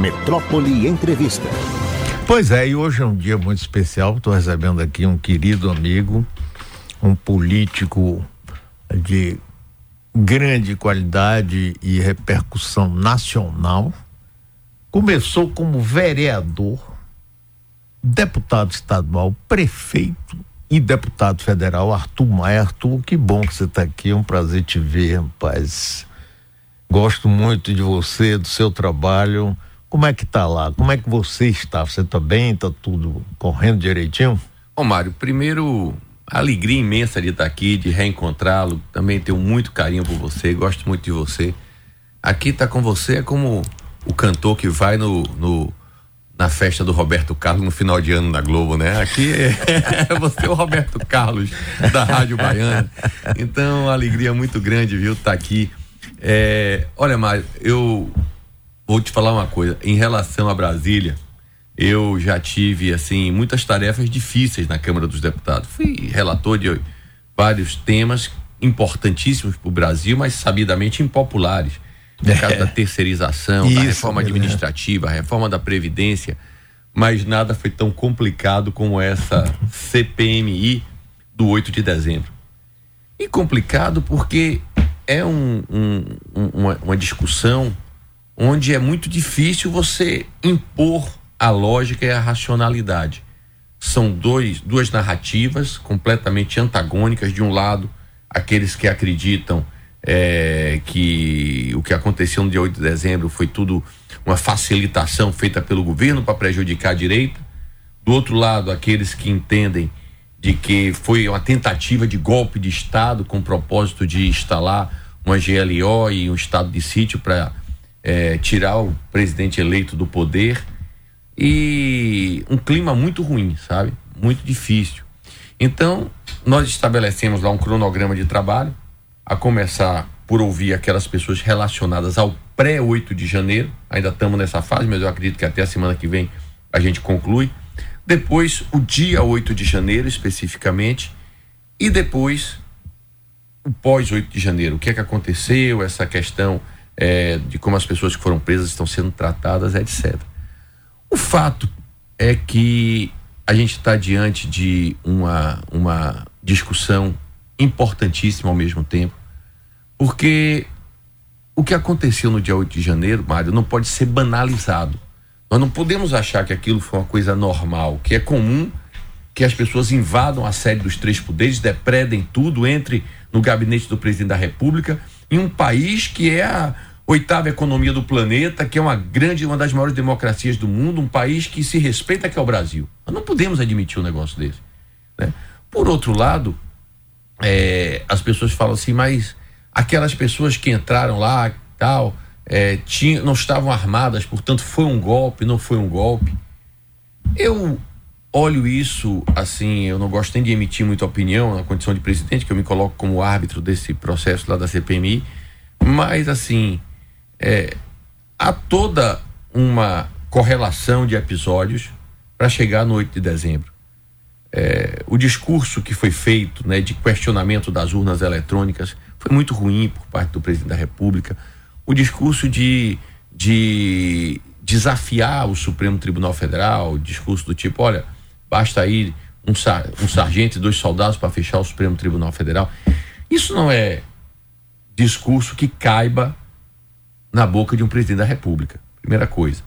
Metrópole Entrevista. Pois é, e hoje é um dia muito especial. Estou recebendo aqui um querido amigo, um político de grande qualidade e repercussão nacional. Começou como vereador, deputado estadual, prefeito e deputado federal, Arthur Maia. Arthur, que bom que você está aqui, é um prazer te ver, rapaz. Gosto muito de você, do seu trabalho. Como é que tá lá? Como é que você está? Você está bem? Está tudo correndo direitinho? Ô Mário, primeiro, alegria imensa de estar aqui, de reencontrá-lo. Também tenho muito carinho por você, gosto muito de você. Aqui tá com você é como o cantor que vai no, no na festa do Roberto Carlos no final de ano na Globo, né? Aqui é, você é o Roberto Carlos da Rádio Baiana. Então, alegria muito grande, viu, tá aqui é, olha, Mário, eu vou te falar uma coisa. Em relação a Brasília, eu já tive, assim, muitas tarefas difíceis na Câmara dos Deputados. Fui relator de vários temas importantíssimos para o Brasil, mas sabidamente impopulares. No caso da terceirização, Isso, da reforma administrativa, a reforma da Previdência, mas nada foi tão complicado como essa CPMI do 8 de dezembro. E complicado porque é um, um, uma, uma discussão onde é muito difícil você impor a lógica e a racionalidade. São dois, duas narrativas completamente antagônicas. De um lado, aqueles que acreditam é, que o que aconteceu no dia 8 de dezembro foi tudo uma facilitação feita pelo governo para prejudicar a direita. Do outro lado, aqueles que entendem de que foi uma tentativa de golpe de Estado com o propósito de instalar uma GLO e um estado de sítio para é, tirar o presidente eleito do poder e um clima muito ruim, sabe? Muito difícil. Então, nós estabelecemos lá um cronograma de trabalho, a começar por ouvir aquelas pessoas relacionadas ao pré-8 de janeiro. Ainda estamos nessa fase, mas eu acredito que até a semana que vem a gente conclui. Depois, o dia 8 de janeiro, especificamente. E depois, o pós 8 de janeiro, o que é que aconteceu, essa questão é, de como as pessoas que foram presas estão sendo tratadas, etc. O fato é que a gente está diante de uma, uma discussão importantíssima ao mesmo tempo, porque o que aconteceu no dia 8 de janeiro, Mário, não pode ser banalizado. Nós não podemos achar que aquilo foi uma coisa normal, que é comum que as pessoas invadam a sede dos três poderes, depredem tudo, entre no gabinete do presidente da República, em um país que é a oitava economia do planeta, que é uma grande, uma das maiores democracias do mundo, um país que se respeita que é o Brasil. Nós não podemos admitir um negócio desse. Né? Por outro lado, é, as pessoas falam assim, mas aquelas pessoas que entraram lá, tal, é, tinha, não estavam armadas, portanto foi um golpe, não foi um golpe. Eu olho isso assim, eu não gosto nem de emitir muita opinião na condição de presidente, que eu me coloco como árbitro desse processo lá da CPMI, mas assim, é, há toda uma correlação de episódios para chegar no 8 de dezembro. É, o discurso que foi feito né, de questionamento das urnas eletrônicas foi muito ruim por parte do presidente da República. O discurso de, de desafiar o Supremo Tribunal Federal, discurso do tipo, olha, basta aí um, um sargento e dois soldados para fechar o Supremo Tribunal Federal. Isso não é discurso que caiba na boca de um presidente da República. Primeira coisa.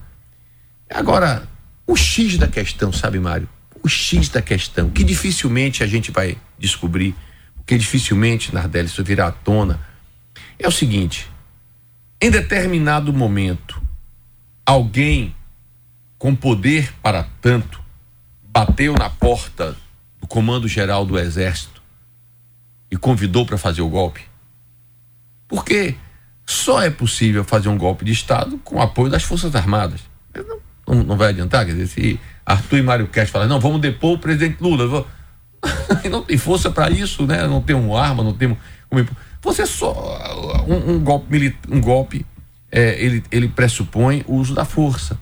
Agora, o X da questão, sabe, Mário? O X da questão, que dificilmente a gente vai descobrir, porque dificilmente, Nardelli, isso virá à tona, é o seguinte: em determinado momento, alguém com poder para tanto bateu na porta do Comando Geral do Exército e convidou para fazer o golpe? Porque só é possível fazer um golpe de Estado com o apoio das Forças Armadas. Não, não, vai adiantar, quer dizer, se Arthur e Mário Cast falam, não, vamos depor o presidente Lula. Não tem força para isso, né? Não tem uma arma, não tem. Você só. Um, um golpe, um golpe é, ele, ele pressupõe o uso da força.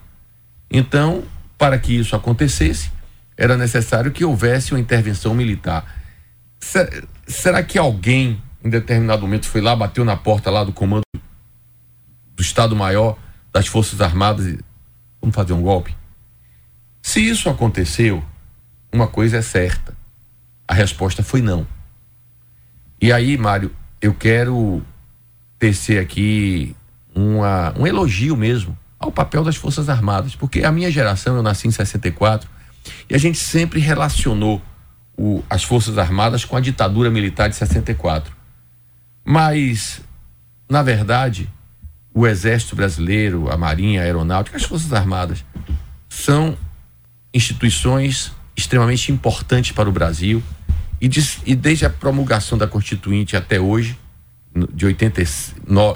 Então, para que isso acontecesse, era necessário que houvesse uma intervenção militar. Será que alguém, em determinado momento, foi lá, bateu na porta lá do comando do Estado-Maior das Forças Armadas Vamos fazer um golpe? Se isso aconteceu, uma coisa é certa. A resposta foi não. E aí, Mário, eu quero tecer aqui uma, um elogio mesmo ao papel das Forças Armadas, porque a minha geração, eu nasci em 64, e a gente sempre relacionou o, as Forças Armadas com a ditadura militar de 64. Mas, na verdade, o Exército Brasileiro, a Marinha, a Aeronáutica, as Forças Armadas são instituições extremamente importantes para o Brasil. E, e desde a promulgação da Constituinte até hoje, de 80,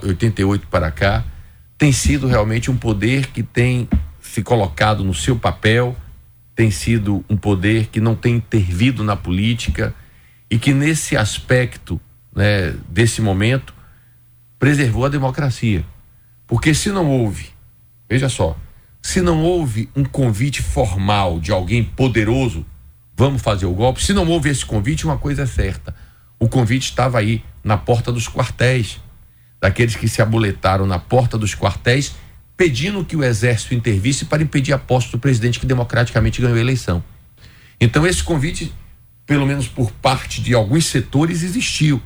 88 para cá, tem sido realmente um poder que tem se colocado no seu papel, tem sido um poder que não tem intervido na política e que nesse aspecto, né, desse momento, preservou a democracia. Porque se não houve, veja só, se não houve um convite formal de alguém poderoso, vamos fazer o golpe, se não houve esse convite, uma coisa é certa. O convite estava aí, na porta dos quartéis, daqueles que se abuletaram na porta dos quartéis, pedindo que o exército intervisse para impedir a posse do presidente que democraticamente ganhou a eleição. Então, esse convite, pelo menos por parte de alguns setores, existiu.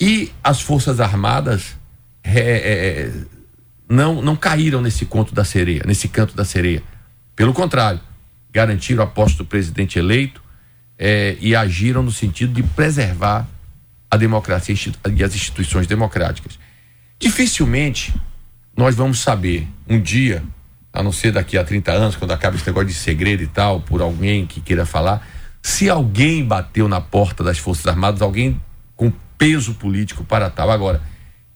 E as Forças Armadas é, é, não, não caíram nesse conto da sereia, nesse canto da sereia. Pelo contrário, garantiram a posse do presidente eleito é, e agiram no sentido de preservar a democracia e as instituições democráticas. Dificilmente nós vamos saber um dia, a não ser daqui a 30 anos, quando acaba esse negócio de segredo e tal, por alguém que queira falar, se alguém bateu na porta das Forças Armadas, alguém peso político para tal. Agora,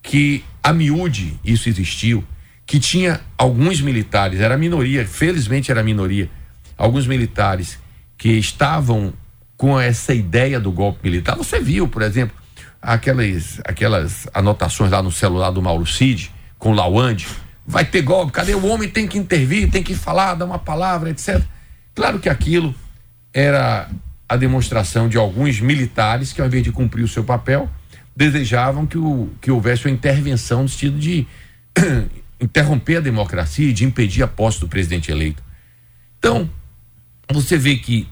que a miúde isso existiu, que tinha alguns militares, era minoria, felizmente era minoria, alguns militares que estavam com essa ideia do golpe militar. Você viu, por exemplo, aquelas, aquelas anotações lá no celular do Mauro Cid, com o Lawande, vai ter golpe, cadê o homem? Tem que intervir, tem que falar, dar uma palavra, etc. Claro que aquilo era a demonstração de alguns militares que, ao invés de cumprir o seu papel, desejavam que, o, que houvesse uma intervenção no sentido de interromper a democracia e de impedir a posse do presidente eleito. Então, você vê que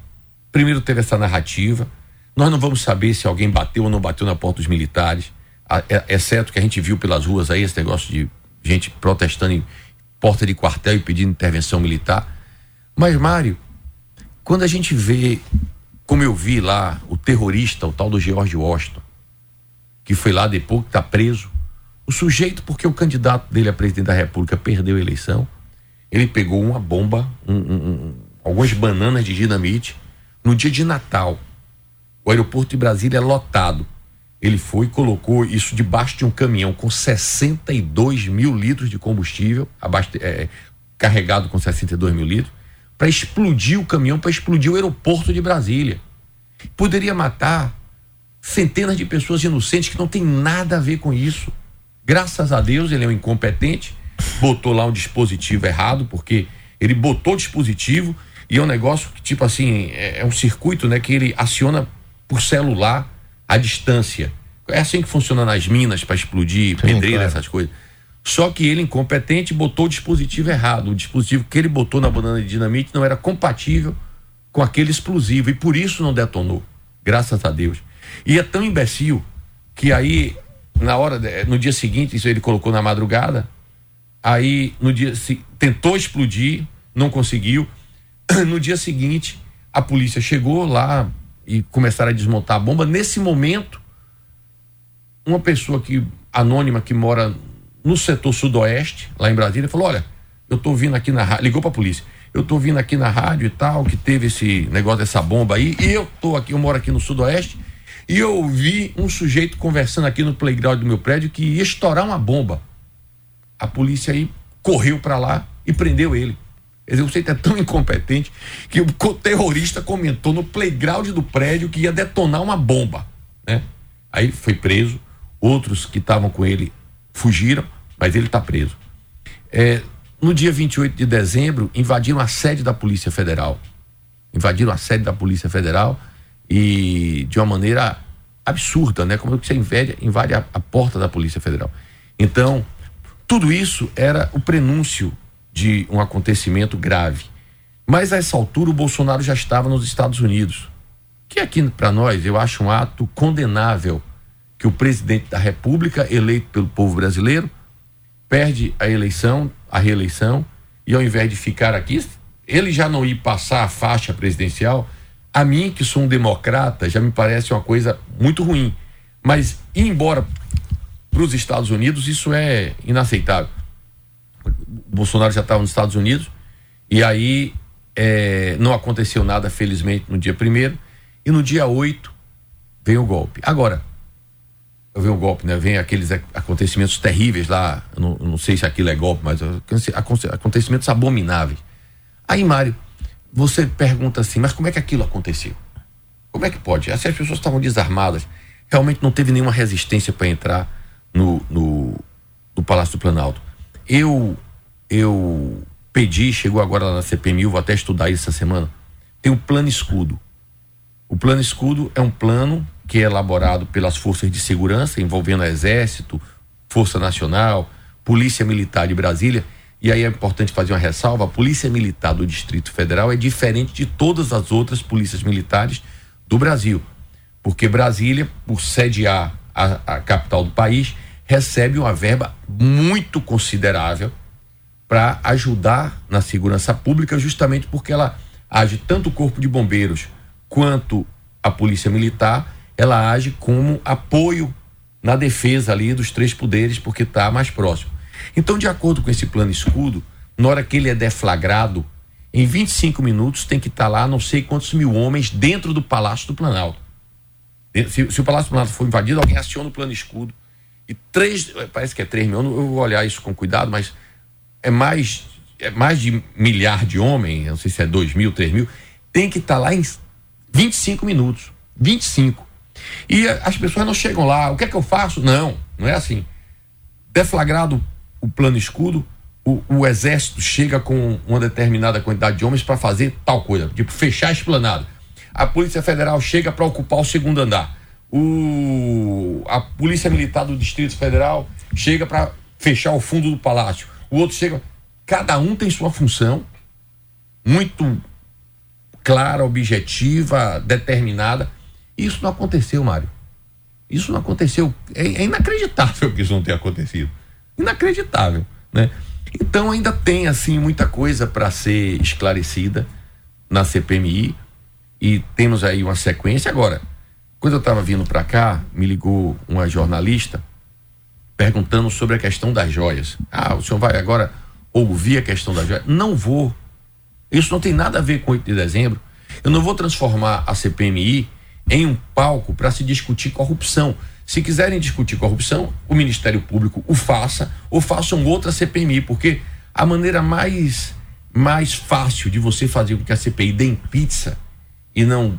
primeiro teve essa narrativa, nós não vamos saber se alguém bateu ou não bateu na porta dos militares, exceto é, é que a gente viu pelas ruas aí esse negócio de gente protestando em porta de quartel e pedindo intervenção militar. Mas, Mário, quando a gente vê, como eu vi lá, o terrorista, o tal do George Washington, que foi lá depois, que está preso. O sujeito, porque o candidato dele a presidente da República perdeu a eleição, ele pegou uma bomba, um, um, um, algumas bananas de dinamite, no dia de Natal. O aeroporto de Brasília é lotado. Ele foi e colocou isso debaixo de um caminhão com 62 mil litros de combustível, abaste, é, carregado com 62 mil litros, para explodir o caminhão, para explodir o aeroporto de Brasília. Poderia matar centenas de pessoas inocentes que não tem nada a ver com isso. Graças a Deus ele é um incompetente, botou lá um dispositivo errado, porque ele botou o dispositivo e é um negócio que, tipo assim, é, é um circuito né, que ele aciona por celular à distância. É assim que funciona nas minas para explodir, Sim, pedreira, claro. essas coisas. Só que ele, incompetente, botou o dispositivo errado. O dispositivo que ele botou na banana de dinamite não era compatível com aquele explosivo e por isso não detonou. Graças a Deus. E é tão imbecil que aí, na hora, no dia seguinte, isso ele colocou na madrugada, aí no dia tentou explodir, não conseguiu. No dia seguinte, a polícia chegou lá e começaram a desmontar a bomba. Nesse momento, uma pessoa que anônima que mora no setor sudoeste, lá em Brasília, falou: Olha, eu tô vindo aqui na rádio, ligou pra polícia. Eu tô vindo aqui na rádio e tal, que teve esse negócio dessa bomba aí, e eu tô aqui, eu moro aqui no sudoeste, e eu ouvi um sujeito conversando aqui no playground do meu prédio que ia estourar uma bomba. A polícia aí correu para lá e prendeu ele. Quer dizer, o sujeito é tão incompetente que o terrorista comentou no playground do prédio que ia detonar uma bomba. Né? Aí foi preso, outros que estavam com ele fugiram, mas ele está preso. É, no dia 28 de dezembro, invadiram a sede da Polícia Federal. Invadiram a sede da Polícia Federal e de uma maneira absurda, né? Como você invade, invade a, a porta da Polícia Federal. Então, tudo isso era o prenúncio de um acontecimento grave. Mas a essa altura o Bolsonaro já estava nos Estados Unidos. Que aqui para nós eu acho um ato condenável que o presidente da República, eleito pelo povo brasileiro, perde a eleição, a reeleição, e ao invés de ficar aqui, ele já não ir passar a faixa presidencial, a mim, que sou um democrata, já me parece uma coisa muito ruim. Mas ir embora para os Estados Unidos, isso é inaceitável. O Bolsonaro já estava nos Estados Unidos, e aí é, não aconteceu nada, felizmente, no dia primeiro, e no dia 8 vem o golpe. Agora, vem o golpe, né? Vem aqueles acontecimentos terríveis lá, não, não sei se aquilo é golpe, mas acontecimentos abomináveis. Aí, Mário, você pergunta assim, mas como é que aquilo aconteceu? Como é que pode? Assim, as pessoas estavam desarmadas, realmente não teve nenhuma resistência para entrar no, no, no, Palácio do Planalto. Eu, eu pedi, chegou agora lá na CPMI, vou até estudar isso essa semana, tem o um plano escudo. O plano escudo é um plano que é elaborado pelas forças de segurança, envolvendo Exército, Força Nacional, Polícia Militar de Brasília. E aí é importante fazer uma ressalva: a Polícia Militar do Distrito Federal é diferente de todas as outras polícias militares do Brasil. Porque Brasília, por sediar a, a capital do país, recebe uma verba muito considerável para ajudar na segurança pública, justamente porque ela age tanto o Corpo de Bombeiros quanto a Polícia Militar ela age como apoio na defesa ali dos três poderes, porque está mais próximo. Então, de acordo com esse plano escudo, na hora que ele é deflagrado, em 25 minutos tem que estar tá lá não sei quantos mil homens dentro do Palácio do Planalto. Se, se o Palácio do Planalto for invadido, alguém aciona o plano escudo. E três, parece que é três mil, eu vou olhar isso com cuidado, mas é mais, é mais de milhar de homens, não sei se é dois mil, três mil, tem que estar tá lá em 25 minutos. 25. E as pessoas não chegam lá, o que é que eu faço? Não, não é assim. Deflagrado o plano escudo, o, o exército chega com uma determinada quantidade de homens para fazer tal coisa, tipo fechar a esplanada. A Polícia Federal chega para ocupar o segundo andar. O, a Polícia Militar do Distrito Federal chega para fechar o fundo do palácio. O outro chega. Cada um tem sua função muito clara, objetiva, determinada isso não aconteceu, Mário. Isso não aconteceu. É, é inacreditável que isso não tenha acontecido. Inacreditável, né? Então ainda tem assim muita coisa para ser esclarecida na CPMI e temos aí uma sequência agora. Quando eu estava vindo para cá, me ligou uma jornalista perguntando sobre a questão das joias. Ah, o senhor vai agora ouvir a questão das joias? Não vou. Isso não tem nada a ver com 8 de dezembro. Eu não vou transformar a CPMI em um palco para se discutir corrupção. Se quiserem discutir corrupção, o Ministério Público o faça ou façam outra CPMI, porque a maneira mais mais fácil de você fazer com que a CPI dê em pizza e não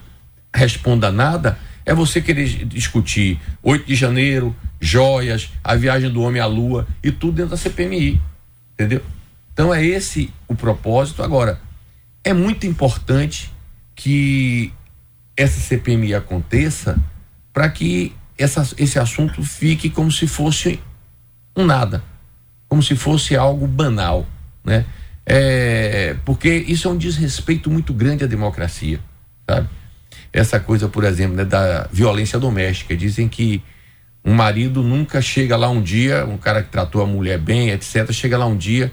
responda nada é você querer discutir 8 de janeiro, joias, a viagem do homem à lua e tudo dentro da CPMI. Entendeu? Então é esse o propósito. Agora, é muito importante que essa CPMI aconteça para que essa, esse assunto fique como se fosse um nada, como se fosse algo banal, né? É, porque isso é um desrespeito muito grande à democracia, sabe? Essa coisa, por exemplo, né, da violência doméstica. Dizem que um marido nunca chega lá um dia, um cara que tratou a mulher bem, etc., chega lá um dia,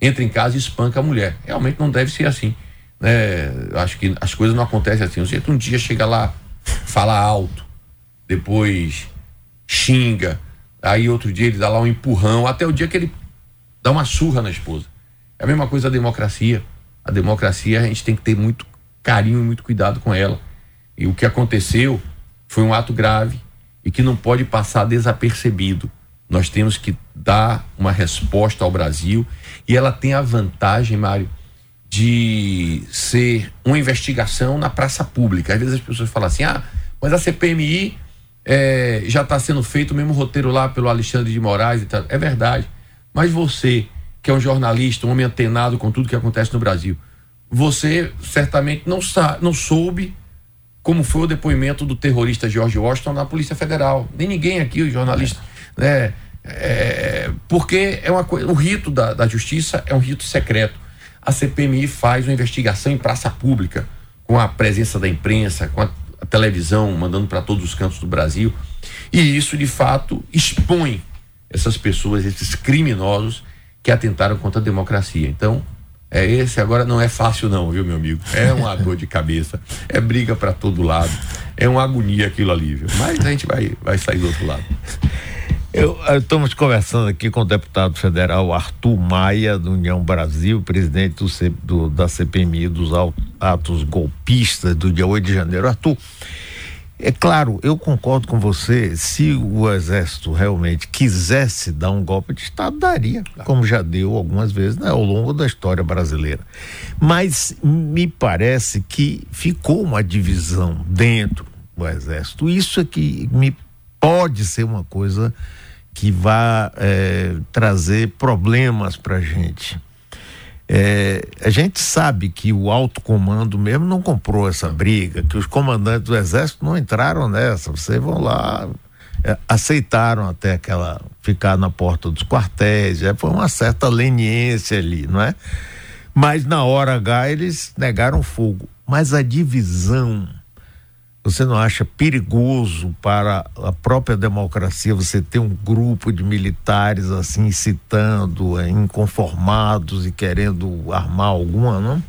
entra em casa e espanca a mulher. Realmente não deve ser assim né? Acho que as coisas não acontecem assim. O jeito um dia chega lá, fala alto, depois xinga, aí outro dia ele dá lá um empurrão, até o dia que ele dá uma surra na esposa. É a mesma coisa a democracia. A democracia a gente tem que ter muito carinho e muito cuidado com ela. E o que aconteceu foi um ato grave e que não pode passar desapercebido. Nós temos que dar uma resposta ao Brasil e ela tem a vantagem, Mário, de ser uma investigação na praça pública. Às vezes as pessoas falam assim: ah, mas a CPMI é, já está sendo feito o mesmo roteiro lá pelo Alexandre de Moraes e tal. É verdade. Mas você, que é um jornalista, um homem antenado com tudo que acontece no Brasil, você certamente não, sa não soube como foi o depoimento do terrorista George Washington na Polícia Federal. Nem ninguém aqui, o jornalista, né, É, porque é uma coisa, o rito da, da justiça é um rito secreto. A CPMI faz uma investigação em praça pública, com a presença da imprensa, com a, a televisão, mandando para todos os cantos do Brasil. E isso, de fato, expõe essas pessoas, esses criminosos que atentaram contra a democracia. Então, é esse agora não é fácil não, viu, meu amigo? É uma dor de cabeça, é briga para todo lado, é uma agonia aquilo ali, viu? Mas a gente vai, vai sair do outro lado. Eu, eu, estamos conversando aqui com o deputado federal Arthur Maia, do União Brasil, presidente do, do, da CPMI dos atos golpistas do dia 8 de janeiro. Arthur, é claro, eu concordo com você. Se o Exército realmente quisesse dar um golpe de Estado, daria, como já deu algumas vezes né, ao longo da história brasileira. Mas me parece que ficou uma divisão dentro do Exército. Isso é que me pode ser uma coisa que vá é, trazer problemas para a gente. É, a gente sabe que o alto comando mesmo não comprou essa briga, que os comandantes do exército não entraram nessa. Vocês vão lá, é, aceitaram até aquela ficar na porta dos quartéis, é, foi uma certa leniência ali, não é? Mas na hora H eles negaram fogo. Mas a divisão você não acha perigoso para a própria democracia você ter um grupo de militares assim incitando, é, inconformados e querendo armar alguma, não?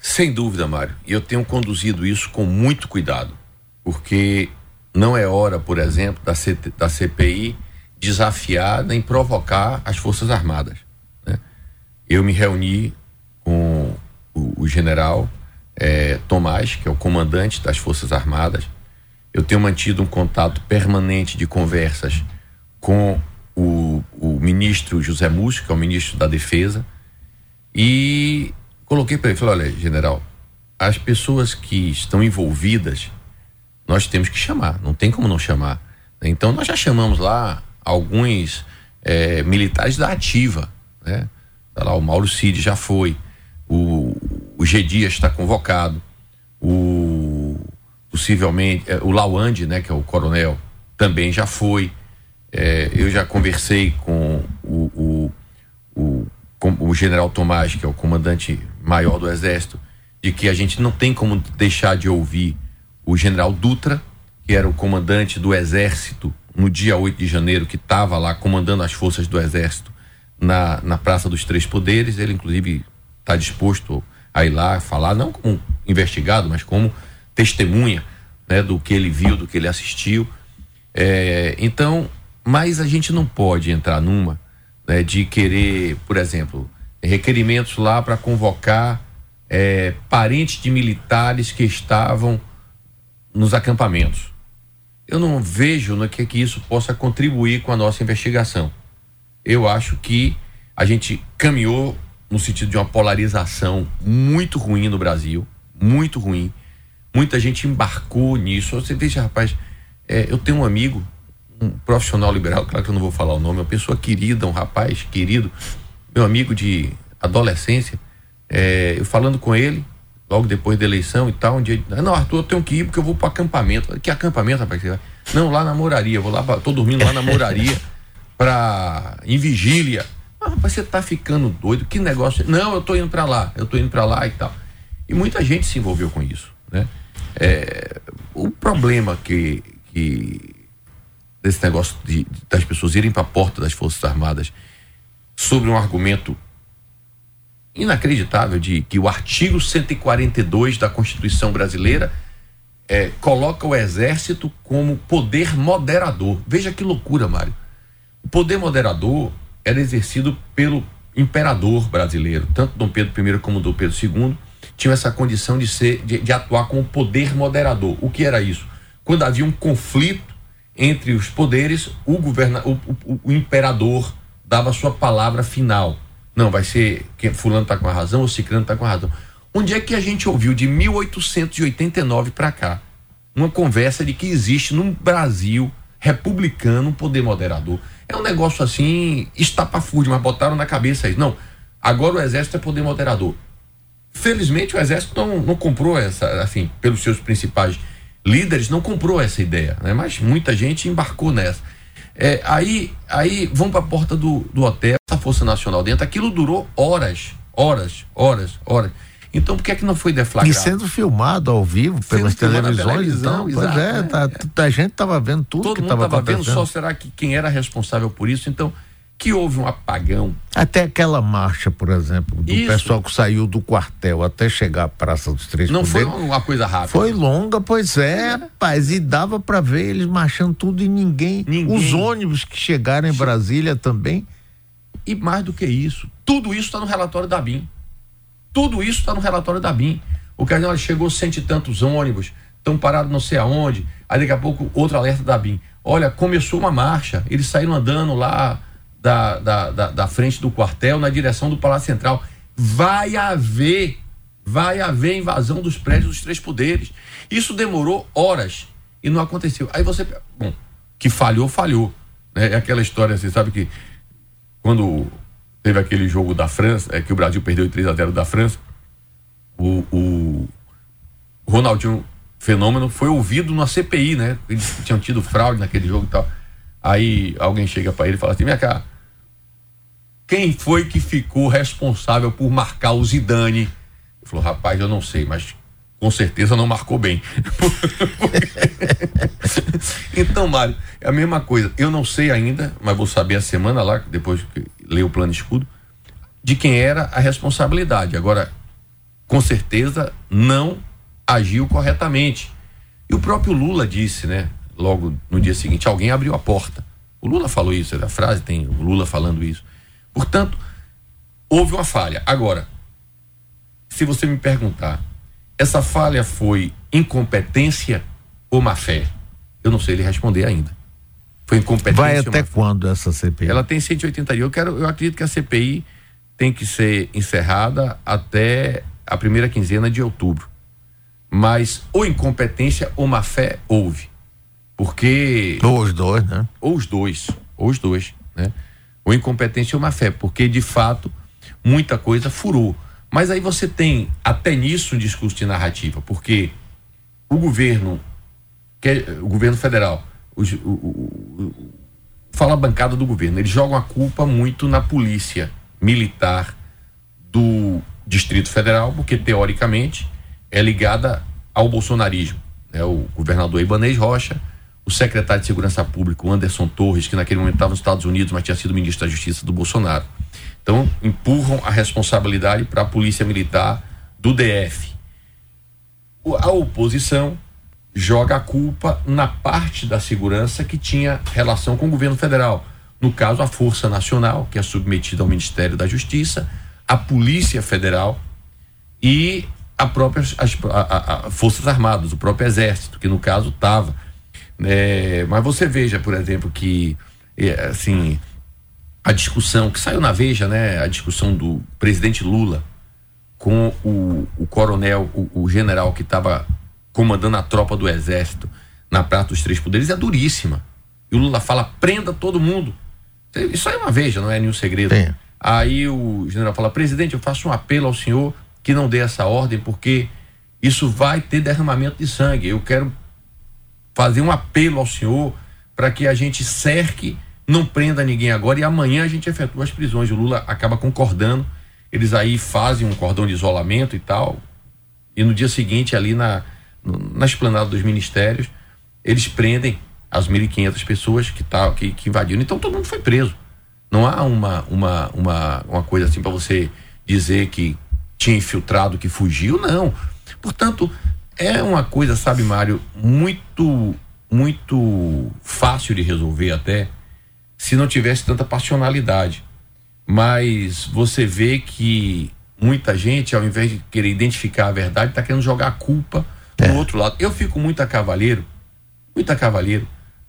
Sem dúvida, Mário. Eu tenho conduzido isso com muito cuidado, porque não é hora, por exemplo, da, da CPI desafiar nem provocar as Forças Armadas. Né? Eu me reuni com o, o general é, Tomás, que é o comandante das Forças Armadas. Eu tenho mantido um contato permanente de conversas com o, o ministro José Múcio, que é o ministro da Defesa, e coloquei para ele, falei, olha, general, as pessoas que estão envolvidas, nós temos que chamar, não tem como não chamar. Então nós já chamamos lá alguns é, militares da ativa, né? Tá lá, o Mauro Cid já foi, o, o G Dias está convocado, o possivelmente é, o Lawande, né, que é o coronel, também já foi. É, eu já conversei com o, o, o, com o general Tomás, que é o comandante maior do Exército, de que a gente não tem como deixar de ouvir o general Dutra, que era o comandante do Exército no dia 8 de janeiro, que estava lá comandando as forças do Exército na, na Praça dos Três Poderes. Ele, inclusive, está disposto a ir lá falar, não como investigado, mas como testemunha né, do que ele viu, do que ele assistiu. É, então, mas a gente não pode entrar numa né, de querer, por exemplo, requerimentos lá para convocar é, parentes de militares que estavam nos acampamentos. Eu não vejo no que, que isso possa contribuir com a nossa investigação. Eu acho que a gente caminhou no sentido de uma polarização muito ruim no Brasil, muito ruim. Muita gente embarcou nisso. Você veja, rapaz, é, eu tenho um amigo, um profissional liberal, claro que eu não vou falar o nome, uma pessoa querida, um rapaz querido, meu amigo de adolescência, é, eu falando com ele, logo depois da eleição e tal, um dia, não, Arthur, eu tenho que ir porque eu vou para acampamento. Que acampamento, rapaz? Não, lá na moraria, vou lá, tô dormindo lá na moraria, para em vigília. Rapaz, você tá ficando doido, que negócio. Não, eu tô indo para lá, eu tô indo para lá e tal. E muita gente se envolveu com isso, né? É, o problema que, que desse negócio de, de, das pessoas irem para a porta das Forças Armadas sobre um argumento inacreditável de que o artigo 142 da Constituição brasileira é, coloca o exército como poder moderador. Veja que loucura, Mário. O poder moderador era exercido pelo imperador brasileiro, tanto Dom Pedro I como Dom Pedro II tinham essa condição de ser de, de atuar como poder moderador. O que era isso? Quando havia um conflito entre os poderes, o, governa, o, o, o imperador dava sua palavra final. Não, vai ser que fulano está com a razão ou ciclano está com a razão. Onde é que a gente ouviu de 1889 para cá uma conversa de que existe no Brasil republicano poder moderador? É um negócio assim, estapafúrdio, mas botaram na cabeça isso. Não, agora o exército é poder moderador. Felizmente o exército não, não comprou essa, assim, pelos seus principais líderes, não comprou essa ideia, né? Mas muita gente embarcou nessa. É, aí, aí vão para a porta do, do hotel, a Força Nacional dentro. Aquilo durou horas, horas, horas, horas. Então, por que é que não foi deflagrado? E sendo filmado ao vivo pelas televisões, então, exato, pois é, tá, é. a gente estava vendo tudo Todo que estava acontecendo. vendo, só será que quem era responsável por isso? Então, que houve um apagão. Até aquela marcha, por exemplo, do Isso. pessoal que saiu do quartel até chegar à Praça dos Três Não Poderes, foi uma coisa rápida. Foi longa, pois é, é. rapaz, e dava para ver eles marchando tudo e ninguém, ninguém. Os ônibus que chegaram em Brasília também. E mais do que isso, tudo isso está no relatório da BIM. Tudo isso está no relatório da BIM. O cardeal chegou cento e tantos ônibus, estão parados não sei aonde. Aí daqui a pouco outro alerta da BIM. Olha, começou uma marcha, eles saíram andando lá da, da, da, da frente do quartel na direção do Palácio Central. Vai haver, vai haver invasão dos prédios dos três poderes. Isso demorou horas e não aconteceu. Aí você, bom, que falhou, falhou. Né? É aquela história, você sabe que quando teve aquele jogo da França, é que o Brasil perdeu 3 a 0 da França, o, o Ronaldinho Fenômeno foi ouvido na CPI, né? Eles tinham tido fraude naquele jogo e tal. Aí alguém chega para ele e fala assim: minha cara, quem foi que ficou responsável por marcar o Zidane? Ele falou, rapaz, eu não sei, mas com certeza não marcou bem. então, Mário, é a mesma coisa. Eu não sei ainda, mas vou saber a semana lá, depois que ler o plano escudo, de quem era a responsabilidade. Agora, com certeza não agiu corretamente. E o próprio Lula disse, né, logo no dia seguinte, alguém abriu a porta. O Lula falou isso, é a frase tem o Lula falando isso. Portanto, houve uma falha. Agora, se você me perguntar, essa falha foi incompetência ou má fé? Eu não sei ele responder ainda. Foi incompetência. Vai até quando essa CPI? Ela tem 180 dias. Eu quero, eu acredito que a CPI tem que ser encerrada até a primeira quinzena de outubro. Mas ou incompetência ou má fé houve. Porque. Ou os dois, né? Ou os dois. Ou os dois, né? ou incompetência ou má fé, porque de fato muita coisa furou. Mas aí você tem até nisso um discurso de narrativa, porque o governo, o governo federal, o, o, o, fala a bancada do governo, eles jogam a culpa muito na polícia militar do Distrito Federal, porque teoricamente é ligada ao bolsonarismo. Né? O governador Ibanez Rocha o secretário de Segurança Pública, Anderson Torres, que naquele momento estava nos Estados Unidos, mas tinha sido ministro da Justiça do Bolsonaro. Então, empurram a responsabilidade para a Polícia Militar do DF. A oposição joga a culpa na parte da segurança que tinha relação com o governo federal. No caso, a Força Nacional, que é submetida ao Ministério da Justiça, a Polícia Federal e a própria, as a, a, Forças Armadas, o próprio Exército, que no caso estava é, mas você veja, por exemplo, que é, assim a discussão que saiu na Veja, né? A discussão do presidente Lula com o, o coronel, o, o general que estava comandando a tropa do exército na Praça dos Três Poderes é duríssima. E o Lula fala: prenda todo mundo. Isso aí é uma Veja, não é nenhum segredo. Sim. Aí o general fala: presidente, eu faço um apelo ao senhor que não dê essa ordem, porque isso vai ter derramamento de sangue. Eu quero fazer um apelo ao senhor para que a gente cerque, não prenda ninguém agora e amanhã a gente efetua as prisões. O Lula acaba concordando, eles aí fazem um cordão de isolamento e tal, e no dia seguinte, ali na, na esplanada dos ministérios, eles prendem as 1.500 pessoas que, tá, que, que invadiram. Então todo mundo foi preso. Não há uma, uma, uma, uma coisa assim para você dizer que tinha infiltrado, que fugiu, não. Portanto, é uma coisa, sabe, Mário, muito, muito fácil de resolver até, se não tivesse tanta passionalidade. Mas você vê que muita gente, ao invés de querer identificar a verdade, está querendo jogar a culpa é. do outro lado. Eu fico muito a cavaleiro, muito a cavaleiro,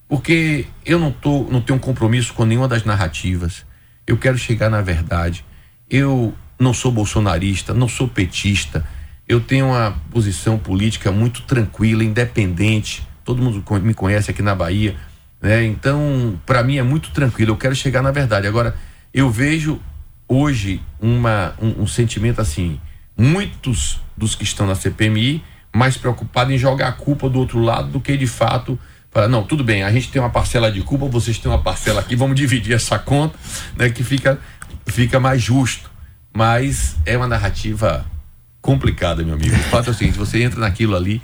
porque eu não, tô, não tenho compromisso com nenhuma das narrativas. Eu quero chegar na verdade. Eu não sou bolsonarista, não sou petista eu tenho uma posição política muito tranquila, independente. Todo mundo me conhece aqui na Bahia, né? Então, para mim é muito tranquilo. Eu quero chegar na verdade. Agora, eu vejo hoje uma, um, um sentimento assim, muitos dos que estão na CPMI mais preocupados em jogar a culpa do outro lado do que de fato Fala, não, tudo bem, a gente tem uma parcela de culpa, vocês têm uma parcela aqui, vamos dividir essa conta, né? Que fica, fica mais justo. Mas é uma narrativa complicada, meu amigo. O fato é o seguinte, você entra naquilo ali,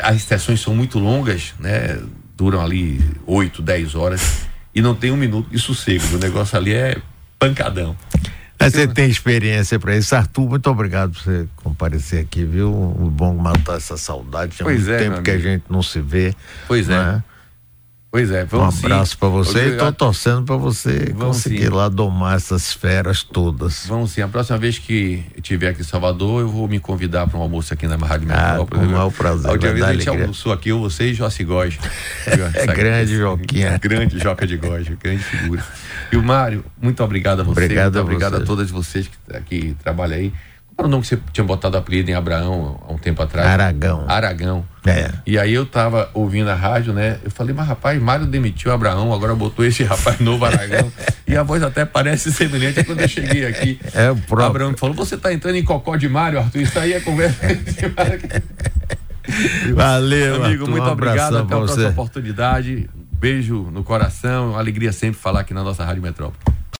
as sessões são muito longas, né? Duram ali 8, 10 horas e não tem um minuto de sossego. O negócio ali é pancadão. Mas você tem experiência para isso. Arthur, muito obrigado por você comparecer aqui, viu? O bom matar essa saudade. Tinha Pois muito é, tempo que a gente não se vê. Pois é. Pois é, Um vamos sim. abraço para você e tô torcendo para você Vamos conseguir sim. lá domar essas feras todas. Vamos sim. A próxima vez que estiver aqui em Salvador, eu vou me convidar para um almoço aqui na Rádio Ah, Metrópole. com o maior prazer, A última vez a gente almoçou aqui, eu, você e Jossi Góes. É grande, Joquinha. Grande Joca de Góes, grande figura. E o Mário, muito obrigado a você. Obrigado muito a obrigado você. a todas vocês que, que trabalham aí. Era o nome que você tinha botado apelido em Abraão há um tempo atrás? Aragão. Aragão. É. E aí eu tava ouvindo a rádio, né? Eu falei, mas rapaz, Mário demitiu Abraão, agora botou esse rapaz novo, Aragão. e a voz até parece semelhante quando eu cheguei aqui. É o próprio. Abraão falou, você tá entrando em cocó de Mário, Arthur? Isso aí é conversa. Valeu, Amigo, Arthur, muito um obrigado. Até a próxima oportunidade. Beijo no coração. Alegria sempre falar aqui na nossa Rádio Metrópole.